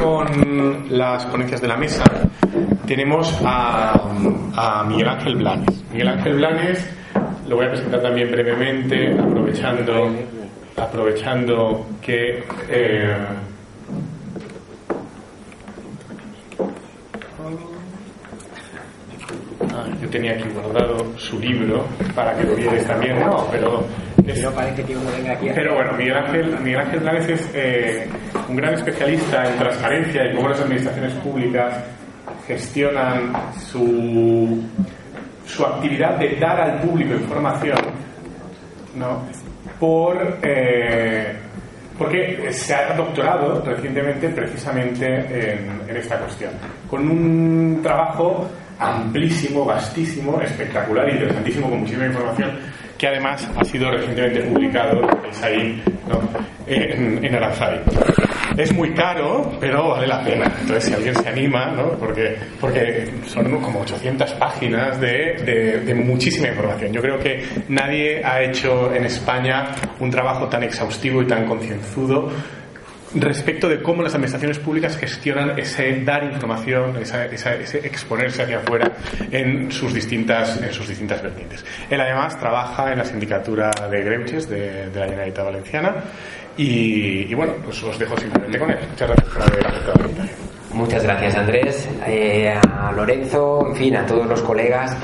con las ponencias de la mesa, tenemos a, Miguel Ángel Blanes. Miguel Ángel Blanes lo voy a presentar también brevemente, aprovechando, aprovechando que eh, ah, yo tenía aquí guardado su libro para que lo vierais también, no, pero pero bueno, Miguel Ángel, Miguel Ángel Blanes es eh, un gran especialista en transparencia y cómo las administraciones públicas gestionan su, su actividad de dar al público información, ¿no? Por, eh, porque se ha doctorado recientemente precisamente en, en esta cuestión, con un trabajo amplísimo, vastísimo, espectacular, interesantísimo, con muchísima información que además ha sido recientemente publicado ahí, en, en Aranzadi. Es muy caro, pero vale la pena. Entonces, si alguien se anima, ¿no? porque, porque son como 800 páginas de, de, muchísima información. Yo creo que nadie ha hecho en España un trabajo tan exhaustivo y tan concienzudo respecto de cómo las administraciones públicas gestionan ese dar información, ese exponerse hacia afuera en sus distintas, en sus distintas vertientes. Él además trabaja en la sindicatura de Greuches de, la Generalitat Valenciana y, bueno, pues os dejo simplemente con él. Muchas gracias por haber aceptado la. Muchas gracias Andrés, eh, a Lorenzo, en fin, a todos los colegas.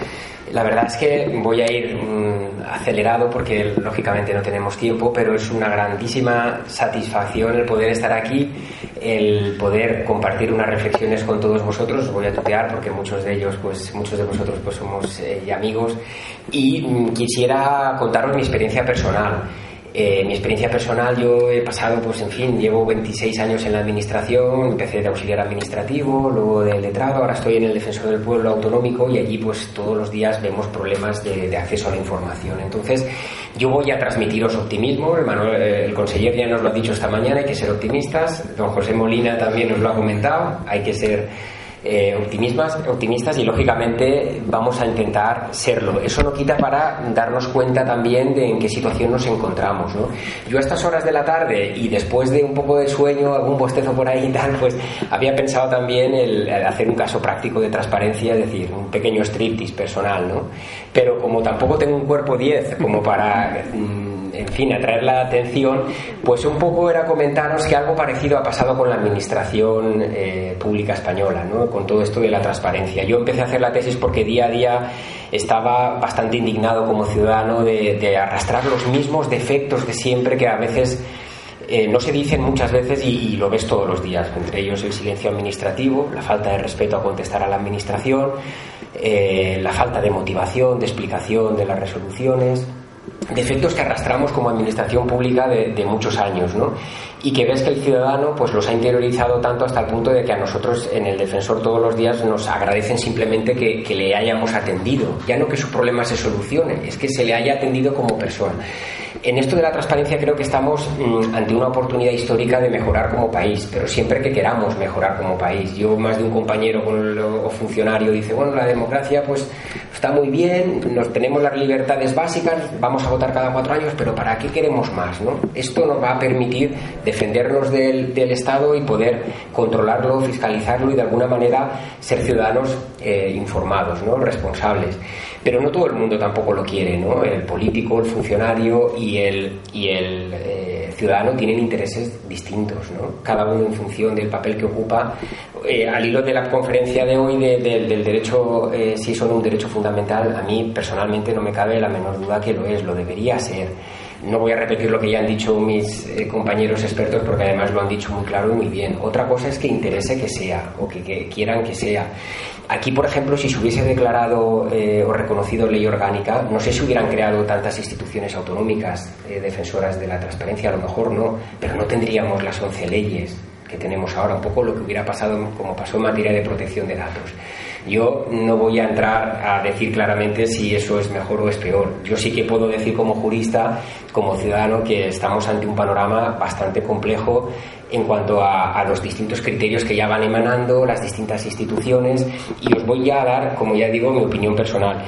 La verdad es que voy a ir mm, acelerado porque lógicamente no tenemos tiempo, pero es una grandísima satisfacción el poder estar aquí, el poder compartir unas reflexiones con todos vosotros. Os voy a tutear porque muchos de ellos, pues muchos de vosotros, pues somos eh, amigos y mm, quisiera contaros mi experiencia personal. Eh, mi experiencia personal, yo he pasado, pues en fin, llevo 26 años en la administración, empecé de auxiliar administrativo, luego de letrado, ahora estoy en el Defensor del Pueblo Autonómico y allí pues todos los días vemos problemas de, acceso a la información. Entonces, yo voy a transmitiros optimismo, el, Manuel, eh, el conseller ya nos lo ha dicho esta mañana, hay que ser optimistas, don José Molina también nos lo ha comentado, hay que ser eh, optimistas, optimistas y lógicamente vamos a intentar serlo. Eso no quita para darnos cuenta también de en qué situación nos encontramos. ¿no? Yo a estas horas de la tarde y después de un poco de sueño, algún bostezo por ahí y tal, pues había pensado también el, hacer un caso práctico de transparencia, es decir, un pequeño striptease personal, ¿no? Pero como tampoco tengo un cuerpo 10 como para... Mm, en fin, atraer la atención, pues un poco era comentaros que algo parecido ha pasado con la administración eh, pública española, ¿no? con todo esto de la transparencia. Yo empecé a hacer la tesis porque día a día estaba bastante indignado como ciudadano de, arrastrar los mismos defectos de siempre que a veces eh, no se dicen muchas veces y, lo ves todos los días, entre ellos el silencio administrativo, la falta de respeto a contestar a la administración, eh, la falta de motivación, de explicación de las resoluciones defectos que arrastramos como administración pública de, muchos años, ¿no? Y que ves que el ciudadano pues los ha interiorizado tanto hasta el punto de que a nosotros en el defensor todos los días nos agradecen simplemente que, que le hayamos atendido, ya no que su problema se solucione, es que se le haya atendido como persona en esto de la transparencia creo que estamos mm, ante una oportunidad histórica de mejorar como país, pero siempre que queramos mejorar como país. Yo, más de un compañero o funcionario dice, bueno, la democracia pues está muy bien, nos tenemos las libertades básicas, vamos a votar cada cuatro años, pero ¿para qué queremos más? ¿no? Esto nos va a permitir defendernos del, Estado y poder controlarlo, fiscalizarlo y de alguna manera ser ciudadanos eh, informados, ¿no? responsables. Pero no todo el mundo tampoco lo quiere, ¿no? El político, el funcionario y el, y el eh, ciudadano tienen intereses distintos, ¿no? Cada uno en función del papel que ocupa. Eh, al hilo de la conferencia de hoy del derecho, si son un derecho fundamental, a mí personalmente no me cabe la menor duda que lo es, lo debería ser. No voy a repetir lo que ya han dicho mis compañeros expertos porque además lo han dicho muy claro y muy bien. Otra cosa es que interese que sea o que quieran que sea. Aquí, por ejemplo, si se hubiese declarado eh, o reconocido ley orgánica, no sé si hubieran creado tantas instituciones autonómicas eh, defensoras de la transparencia, a lo mejor no, pero no tendríamos las 11 leyes que tenemos ahora, un poco lo que hubiera pasado como pasó en materia de protección de datos. Yo no voy a entrar a decir claramente si eso es mejor o es peor. Yo sí que puedo decir como jurista, como ciudadano, que estamos ante un panorama bastante complejo en cuanto a, los distintos criterios que ya van emanando las distintas instituciones y os voy a dar, como ya digo, mi opinión personal.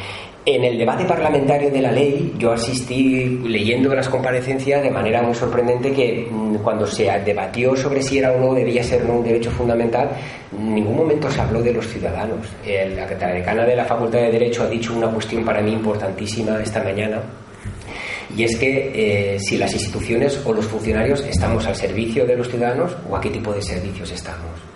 En el debate parlamentario de la ley, yo asistí leyendo las comparecencias de manera muy sorprendente que mm, cuando se debatió sobre si era o no debía ser un derecho fundamental, en ningún momento se habló de los ciudadanos. La decana de la Facultad de Derecho ha dicho una cuestión para mí importantísima esta mañana, y es que eh, si las instituciones o los funcionarios estamos al servicio de los ciudadanos o a qué tipo de servicios estamos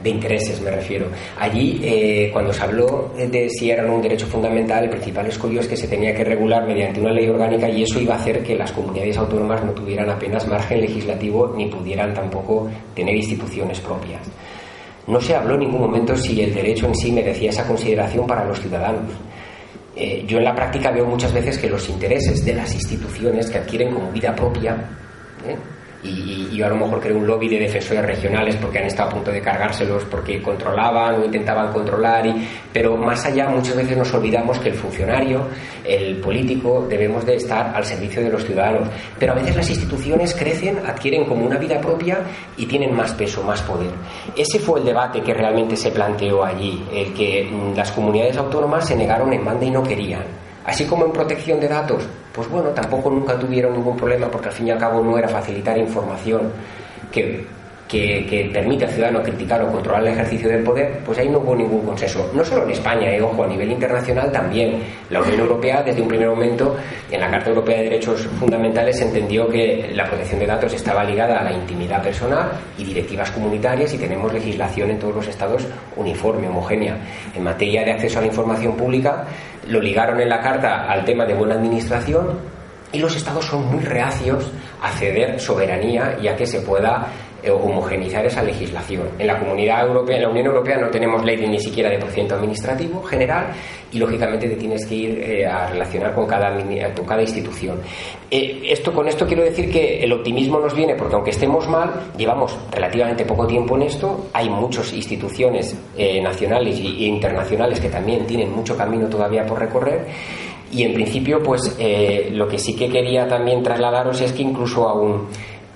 de intereses me refiero. Allí, eh, cuando se habló de si eran un derecho fundamental, el principal escollo es que se tenía que regular mediante una ley orgánica y eso iba a hacer que las comunidades autónomas no tuvieran apenas margen legislativo ni pudieran tampoco tener instituciones propias. No se habló en ningún momento si el derecho en sí merecía esa consideración para los ciudadanos. Eh, yo en la práctica veo muchas veces que los intereses de las instituciones que adquieren como vida propia, ¿eh? Y, yo a lo mejor creo un lobby de defensores regionales porque han estado a punto de cargárselos porque controlaban o intentaban controlar y, pero más allá muchas veces nos olvidamos que el funcionario el político debemos de estar al servicio de los ciudadanos. Pero a veces las instituciones crecen adquieren como una vida propia y tienen más peso más poder. Ese fue el debate que realmente se planteó allí el que mm, las comunidades autónomas se negaron en banda y no querían Así como en protección de datos, pues bueno, tampoco nunca tuvieron ningún problema porque al fin y al cabo no era facilitar información que que, permite al ciudadano criticar o controlar el ejercicio del poder, pues ahí no hubo ningún consenso. No solo en España, eh, ojo, a nivel internacional también. La Unión Europea, desde un primer momento, en la Carta Europea de Derechos Fundamentales, entendió que la protección de datos estaba ligada a la intimidad personal y directivas comunitarias y tenemos legislación en todos los estados uniforme, homogénea. En materia de acceso a la información pública, lo ligaron en la Carta al tema de buena administración y los estados son muy reacios a ceder soberanía y a que se pueda eh, homogeneizar esa legislación. En la comunidad europea, en la Unión Europea no tenemos ley ni siquiera de procedimiento administrativo general y lógicamente te tienes que ir eh, a relacionar con cada, con cada institución. Eh, esto, con esto quiero decir que el optimismo nos viene porque aunque estemos mal, llevamos relativamente poco tiempo en esto, hay muchas instituciones nacionales e internacionales que también tienen mucho camino todavía por recorrer y en principio pues lo que sí que quería también trasladaros es que incluso aún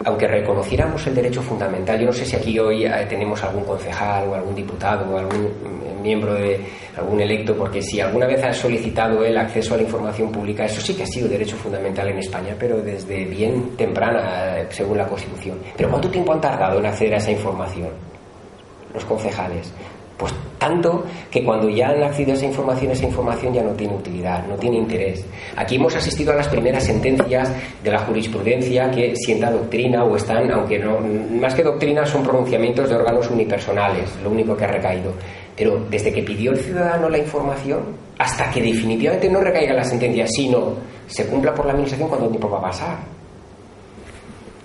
aunque reconociéramos el derecho fundamental, yo no sé si aquí hoy eh, tenemos algún concejal o algún diputado o algún mm, miembro de algún electo, porque si alguna vez ha solicitado el acceso a la información pública, eso sí que ha sido derecho fundamental en España, pero desde bien temprana, eh, según la Constitución. Pero ¿cuánto tiempo han tardado en acceder a esa información? Los concejales. Pues tanto que cuando ya han accedido a esa información, esa información ya no tiene utilidad, no tiene interés. Aquí hemos asistido a las primeras sentencias de la jurisprudencia que sienta doctrina o están, aunque no, más que doctrina, son pronunciamientos de órganos unipersonales, lo único que ha recaído. Pero desde que pidió el ciudadano la información, hasta que definitivamente no recaiga la sentencia, sino se cumpla por la administración, ¿cuánto tiempo va a pasar?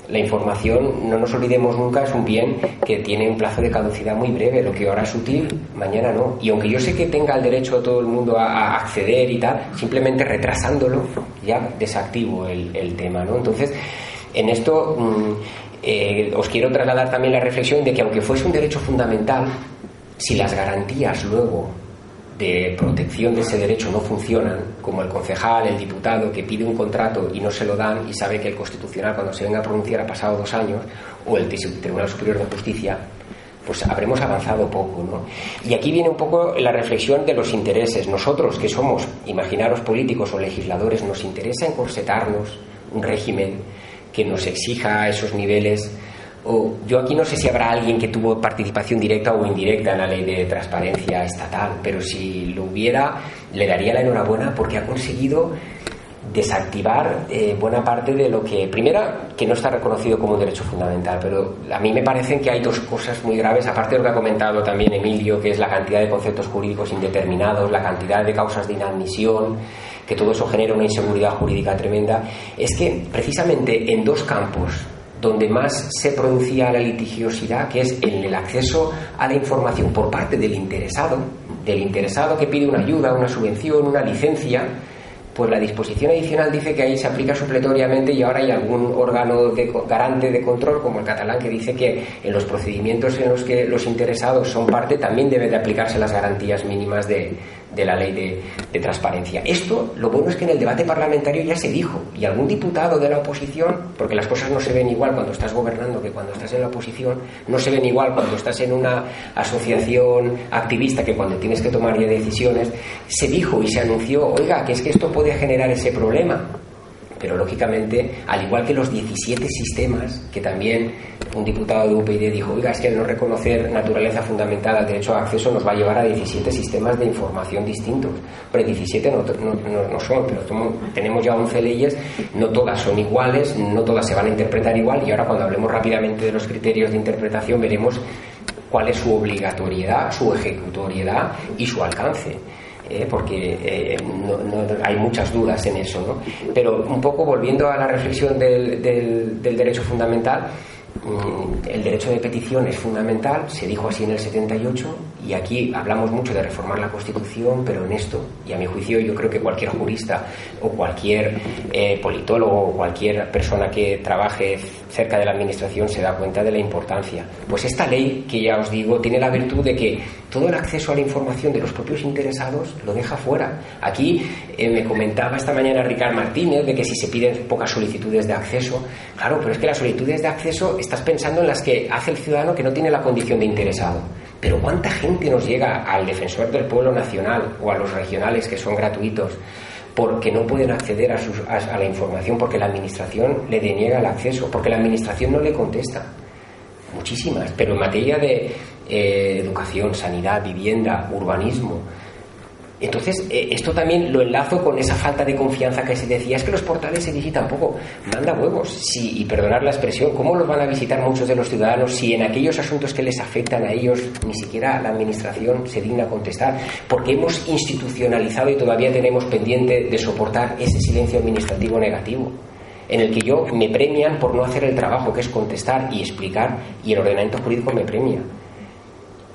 La información, no nos olvidemos nunca, es un bien que tiene un plazo de caducidad muy breve. Lo que ahora es útil, mañana no. Y aunque yo sé que tenga el derecho todo el mundo a, acceder y tal, simplemente retrasándolo, ya desactivo el, tema, ¿no? Entonces, en esto mm, eh, os quiero trasladar también la reflexión de que aunque fuese un derecho fundamental, si las garantías luego de protección de ese derecho no funcionan, como el concejal, el diputado que pide un contrato y no se lo dan y sabe que el Constitucional cuando se venga a pronunciar ha pasado dos años, o el Tribunal Superior de Justicia, pues habremos avanzado poco. ¿no? Y aquí viene un poco la reflexión de los intereses. Nosotros que somos, imaginaros políticos o legisladores, nos interesa encorsetarnos un régimen que nos exija esos niveles yo aquí no sé si habrá alguien que tuvo participación directa o indirecta en la ley de transparencia estatal, pero si lo hubiera, le daría la enhorabuena porque ha conseguido desactivar eh, buena parte de lo que, primera, que no está reconocido como un derecho fundamental, pero a mí me parecen que hay dos cosas muy graves, aparte de lo que ha comentado también Emilio, que es la cantidad de conceptos jurídicos indeterminados, la cantidad de causas de inadmisión, que todo eso genera una inseguridad jurídica tremenda, es que precisamente en dos campos donde más se producía la litigiosidad, que es en el acceso a la información por parte del interesado, del interesado que pide una ayuda, una subvención, una licencia, pues la disposición adicional dice que ahí se aplica supletoriamente y ahora hay algún órgano de, garante de control, como el catalán, que dice que en los procedimientos en los que los interesados son parte también deben de aplicarse las garantías mínimas de, de la ley de, transparencia. Esto, lo bueno es que en el debate parlamentario ya se dijo, y algún diputado de la oposición, porque las cosas no se ven igual cuando estás gobernando que cuando estás en la oposición, no se ven igual cuando estás en una asociación activista que cuando tienes que tomar decisiones, se dijo y se anunció, oiga, que es que esto puede generar ese problema. Pero lógicamente, al igual que los 17 sistemas, que también un diputado de UPyD dijo, oiga, es que no reconocer naturaleza fundamental al derecho a acceso nos va a llevar a 17 sistemas de información distintos. Pero 17 no, no, son, pero tenemos ya 11 leyes, no todas son iguales, no todas se van a interpretar igual y ahora cuando hablemos rápidamente de los criterios de interpretación veremos cuál es su obligatoriedad, su ejecutoriedad y su alcance. ¿Eh? porque eh, no, hay muchas dudas en eso. ¿no? Pero un poco volviendo a la reflexión del, derecho fundamental, el derecho de petición es fundamental, se dijo así en el 78, y aquí hablamos mucho de reformar la Constitución, pero en esto, y a mi juicio yo creo que cualquier jurista o cualquier eh, politólogo o cualquier persona que trabaje cerca de la Administración se da cuenta de la importancia. Pues esta ley, que ya os digo, tiene la virtud de que todo el acceso a la información de los propios interesados lo deja fuera. Aquí eh, me comentaba esta mañana Ricardo Martínez de que si se piden pocas solicitudes de acceso, claro, pero es que las solicitudes de acceso estás pensando en las que hace el ciudadano que no tiene la condición de interesado. Pero ¿cuánta gente nos llega al defensor del pueblo nacional o a los regionales que son gratuitos porque no pueden acceder a, la información porque la administración le deniega el acceso, porque la administración no le contesta? Muchísimas, pero en materia de eh, educación, sanidad, vivienda, urbanismo, entonces, eh, esto también lo enlazo con esa falta de confianza que se decía, es que los portales se visitan poco. Manda huevos, sí, y perdonar la expresión, ¿cómo los van a visitar muchos de los ciudadanos si en aquellos asuntos que les afectan a ellos ni siquiera la Administración se digna contestar? Porque hemos institucionalizado y todavía tenemos pendiente de soportar ese silencio administrativo negativo en el que yo me premian por no hacer el trabajo que es contestar y explicar y el ordenamiento jurídico me premia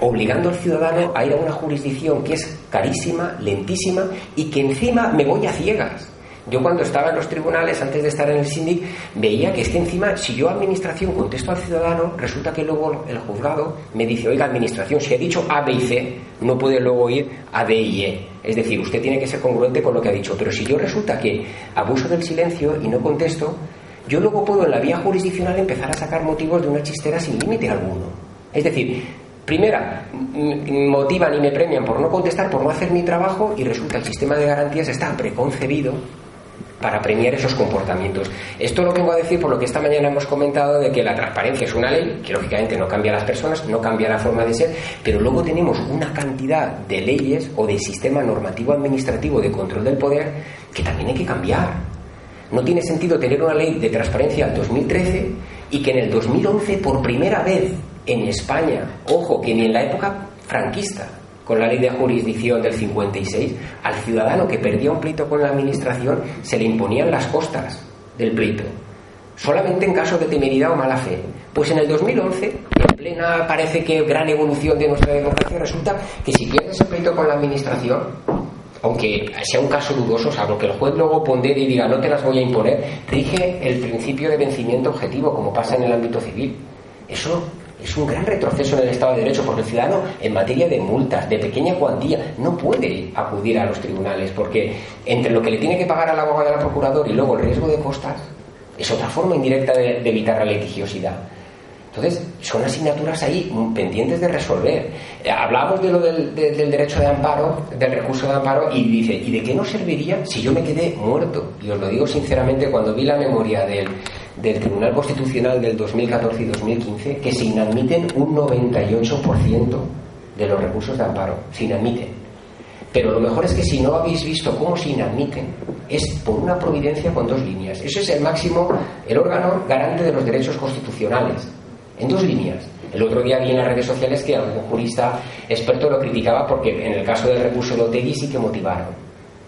obligando al ciudadano a ir a una jurisdicción que es carísima, lentísima y que encima me voy a ciegas. Yo cuando estaba en los tribunales, antes de estar en el síndic, veía que es que encima, si yo administración contesto al ciudadano, resulta que luego el juzgado me dice, oiga, administración, si ha dicho A, B y C, no puede luego ir a D y E. Es decir, usted tiene que ser congruente con lo que ha dicho. Pero si yo resulta que abuso del silencio y no contesto, yo luego puedo en la vía jurisdiccional empezar a sacar motivos de una chistera sin límite alguno. Es decir, Primera, motivan y me premian por no contestar, por no hacer mi trabajo y resulta el sistema de garantías está preconcebido para premiar esos comportamientos. Esto lo vengo a decir por lo que esta mañana hemos comentado de que la transparencia es una ley que lógicamente no cambia a las personas, no cambia la forma de ser, pero luego tenemos una cantidad de leyes o de sistema normativo administrativo de control del poder que también hay que cambiar. No tiene sentido tener una ley de transparencia del 2013 y que en el 2011 por primera vez en España, ojo, que ni en la época franquista, con la ley de jurisdicción del 56, al ciudadano que perdía un pleito con la administración se le imponían las costas del pleito, solamente en caso de temeridad o mala fe. Pues en el 2011, en plena parece que gran evolución de nuestra democracia, resulta que si pierdes el pleito con la administración, aunque sea un caso dudoso, salvo que el juez luego pondere y diga no te las voy a imponer, rige el principio de vencimiento objetivo, como pasa en el ámbito civil. Eso es un gran retroceso en el Estado de Derecho porque el ciudadano en materia de multas, de pequeña cuantía, no puede acudir a los tribunales porque entre lo que le tiene que pagar al abogado del procurador y luego el riesgo de costas es otra forma indirecta de, evitar la litigiosidad. Entonces, son asignaturas ahí pendientes de resolver. Hablábamos de lo del, del, derecho de amparo, del recurso de amparo, y dice, ¿y de qué nos serviría si yo me quedé muerto? Y os lo digo sinceramente, cuando vi la memoria del, del Tribunal Constitucional del 2014 y 2015 que se inadmiten un 98% de los recursos de amparo. Se inadmiten. Pero lo mejor es que si no habéis visto cómo se inadmiten, es por una providencia con dos líneas. Eso es el máximo, el órgano garante de los derechos constitucionales. En dos líneas. El otro día vi en las redes sociales que algún jurista experto lo criticaba porque en el caso del recurso de Otegui sí que motivaron.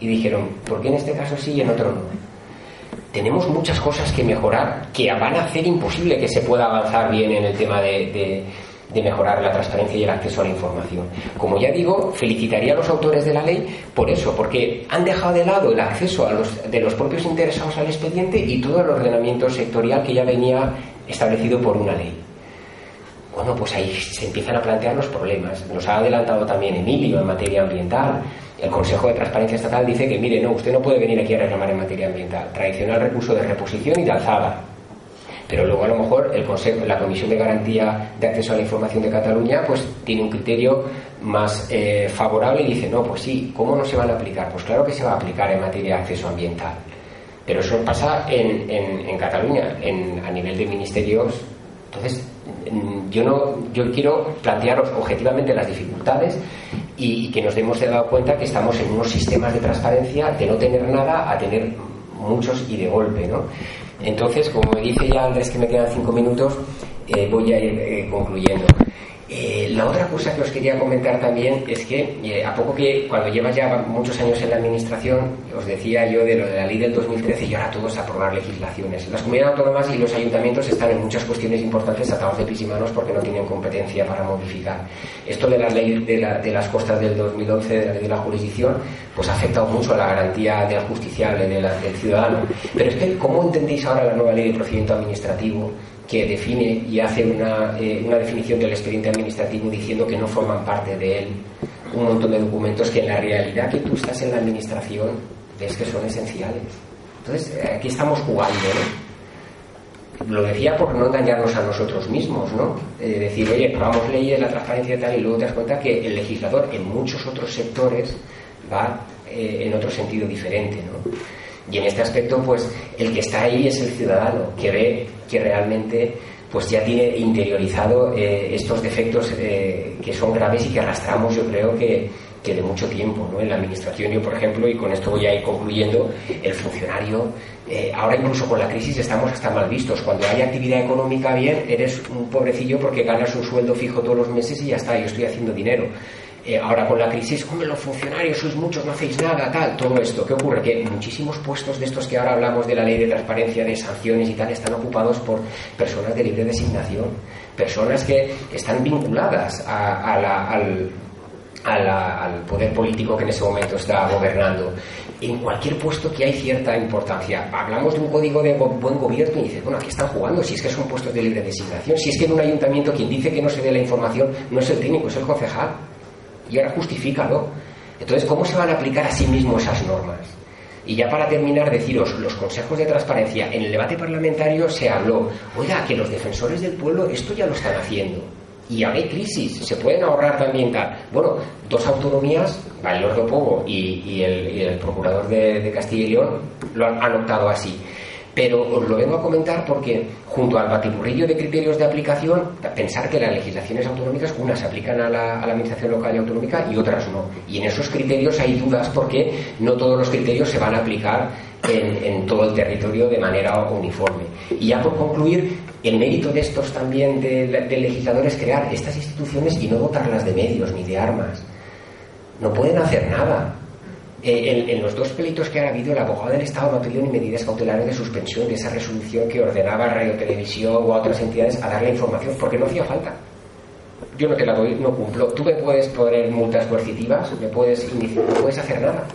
Y dijeron, ¿por qué en este caso sí y en otro no? Tenemos muchas cosas que mejorar que van a hacer imposible que se pueda avanzar bien en el tema de, mejorar la transparencia y el acceso a la información. Como ya digo, felicitaría a los autores de la ley por eso, porque han dejado de lado el acceso de los propios interesados al expediente y todo el ordenamiento sectorial que ya venía establecido por una ley. Bueno, pues ahí se empiezan a plantear los problemas. Nos ha adelantado también Emilio en materia ambiental. El Consejo de Transparencia Estatal dice que, mire, no, usted no puede venir aquí a reclamar en materia ambiental. Tradicional recurso de reposición y de alzada. Pero luego a lo mejor el Consejo, la Comisión de Garantía de Acceso a la Información de Cataluña pues tiene un criterio más eh, favorable y dice, no, pues sí, ¿cómo no se van a aplicar? Pues claro que se va a aplicar en materia de acceso ambiental. Pero eso pasa en, en, Cataluña, en, a nivel de ministerios. Entonces, yo, no, yo quiero plantearos objetivamente las dificultades y, que nos demos dado cuenta que estamos en unos sistemas de transparencia de no tener nada a tener muchos y de golpe, ¿no? Entonces, como me dice ya Andrés que me quedan cinco minutos, eh, voy a ir eh, concluyendo. Eh, la otra cosa que os quería comentar también es que eh, a poco que cuando llevas ya muchos años en la administración, os decía yo de lo de la ley del 2013 y ahora todos aprobar legislaciones. Las comunidades autónomas y los ayuntamientos están en muchas cuestiones importantes atados de pis y manos porque no tienen competencia para modificar. Esto de la ley de, las costas del 2011, de la ley de la jurisdicción, pues ha afectado mucho a la garantía del justiciable del ciudadano. Pero es que, ¿cómo entendéis ahora la nueva ley de procedimiento administrativo? Que define y hace una, eh, una, definición del expediente administrativo diciendo que no forman parte de él un montón de documentos que en la realidad que tú estás en la administración ves que son esenciales. Entonces, eh, aquí estamos jugando, Lo decía por no engañarnos a nosotros mismos, ¿no? Eh, decir, oye, probamos leyes, la transparencia y tal, y luego te das cuenta que el legislador en muchos otros sectores va en otro sentido diferente, ¿no? Y en este aspecto, pues el que está ahí es el ciudadano, que ve que realmente pues ya tiene interiorizado eh, estos defectos eh, que son graves y que arrastramos, yo creo que, que de mucho tiempo. ¿no? En la administración, yo, por ejemplo, y con esto voy a ir concluyendo, el funcionario, eh, ahora incluso con la crisis estamos hasta mal vistos. Cuando hay actividad económica bien, eres un pobrecillo porque ganas un sueldo fijo todos los meses y ya está, yo estoy haciendo dinero. Eh, ahora con la crisis, como los funcionarios sois muchos, no hacéis nada, tal, todo esto. ¿Qué ocurre? Que muchísimos puestos de estos que ahora hablamos de la ley de transparencia, de sanciones y tal, están ocupados por personas de libre designación, personas que están vinculadas al, al poder político que en ese momento está gobernando. En cualquier puesto que hay cierta importancia. Hablamos de un código de buen gobierno y dices, bueno, aquí están jugando, si es que son puestos de libre designación, si es que en un ayuntamiento quien dice que no se dé la información no es el técnico, es el concejal y ahora justifícalo. Entonces, ¿cómo se van a aplicar a sí mismos esas normas? Y ya para terminar, deciros, los consejos de transparencia, en el debate parlamentario se habló, oiga, que los defensores del pueblo esto ya lo están haciendo. Y ahora hay crisis, se pueden ahorrar también tal. Bueno, dos autonomías, Valor Pogo y, y, el, procurador de, Castilla y León, lo han optado así. Pero os lo vengo a comentar porque, junto al batiburrillo de criterios de aplicación, pensar que las legislaciones autonómicas, unas se aplican a la, administración local y autonómica y otras no. Y en esos criterios hay dudas porque no todos los criterios se van a aplicar en, todo el territorio de manera uniforme. Y ya por concluir, el mérito de estos también de, de legisladores es crear estas instituciones y no dotarlas de medios ni de armas. No pueden hacer nada eh, en, los dos pleitos que ha habido, el abogado del Estado no ha pedido ni medidas cautelares de suspensión de esa resolución que ordenaba a Radio Televisión o a otras entidades a darle información, porque no hacía falta. Yo no te la doy, no cumplo. Tú me puedes poner multas coercitivas, me puedes iniciar, no puedes hacer nada.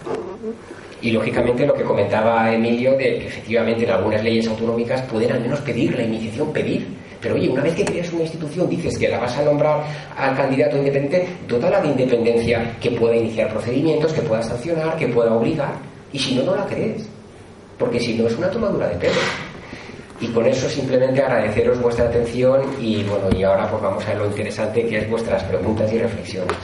Y lógicamente lo que comentaba Emilio de que efectivamente en algunas leyes autonómicas pueden al menos pedir la iniciación, pedir pero oye, una vez que creas una institución, dices que la vas a nombrar al candidato independiente, dótala de independencia, que pueda iniciar procedimientos, que pueda sancionar, que pueda obligar. Y si no, no la crees. Porque si no, es una tomadura de pelo. Y con eso simplemente agradeceros vuestra atención y bueno, y ahora pues vamos a ver lo interesante que es vuestras preguntas y reflexiones.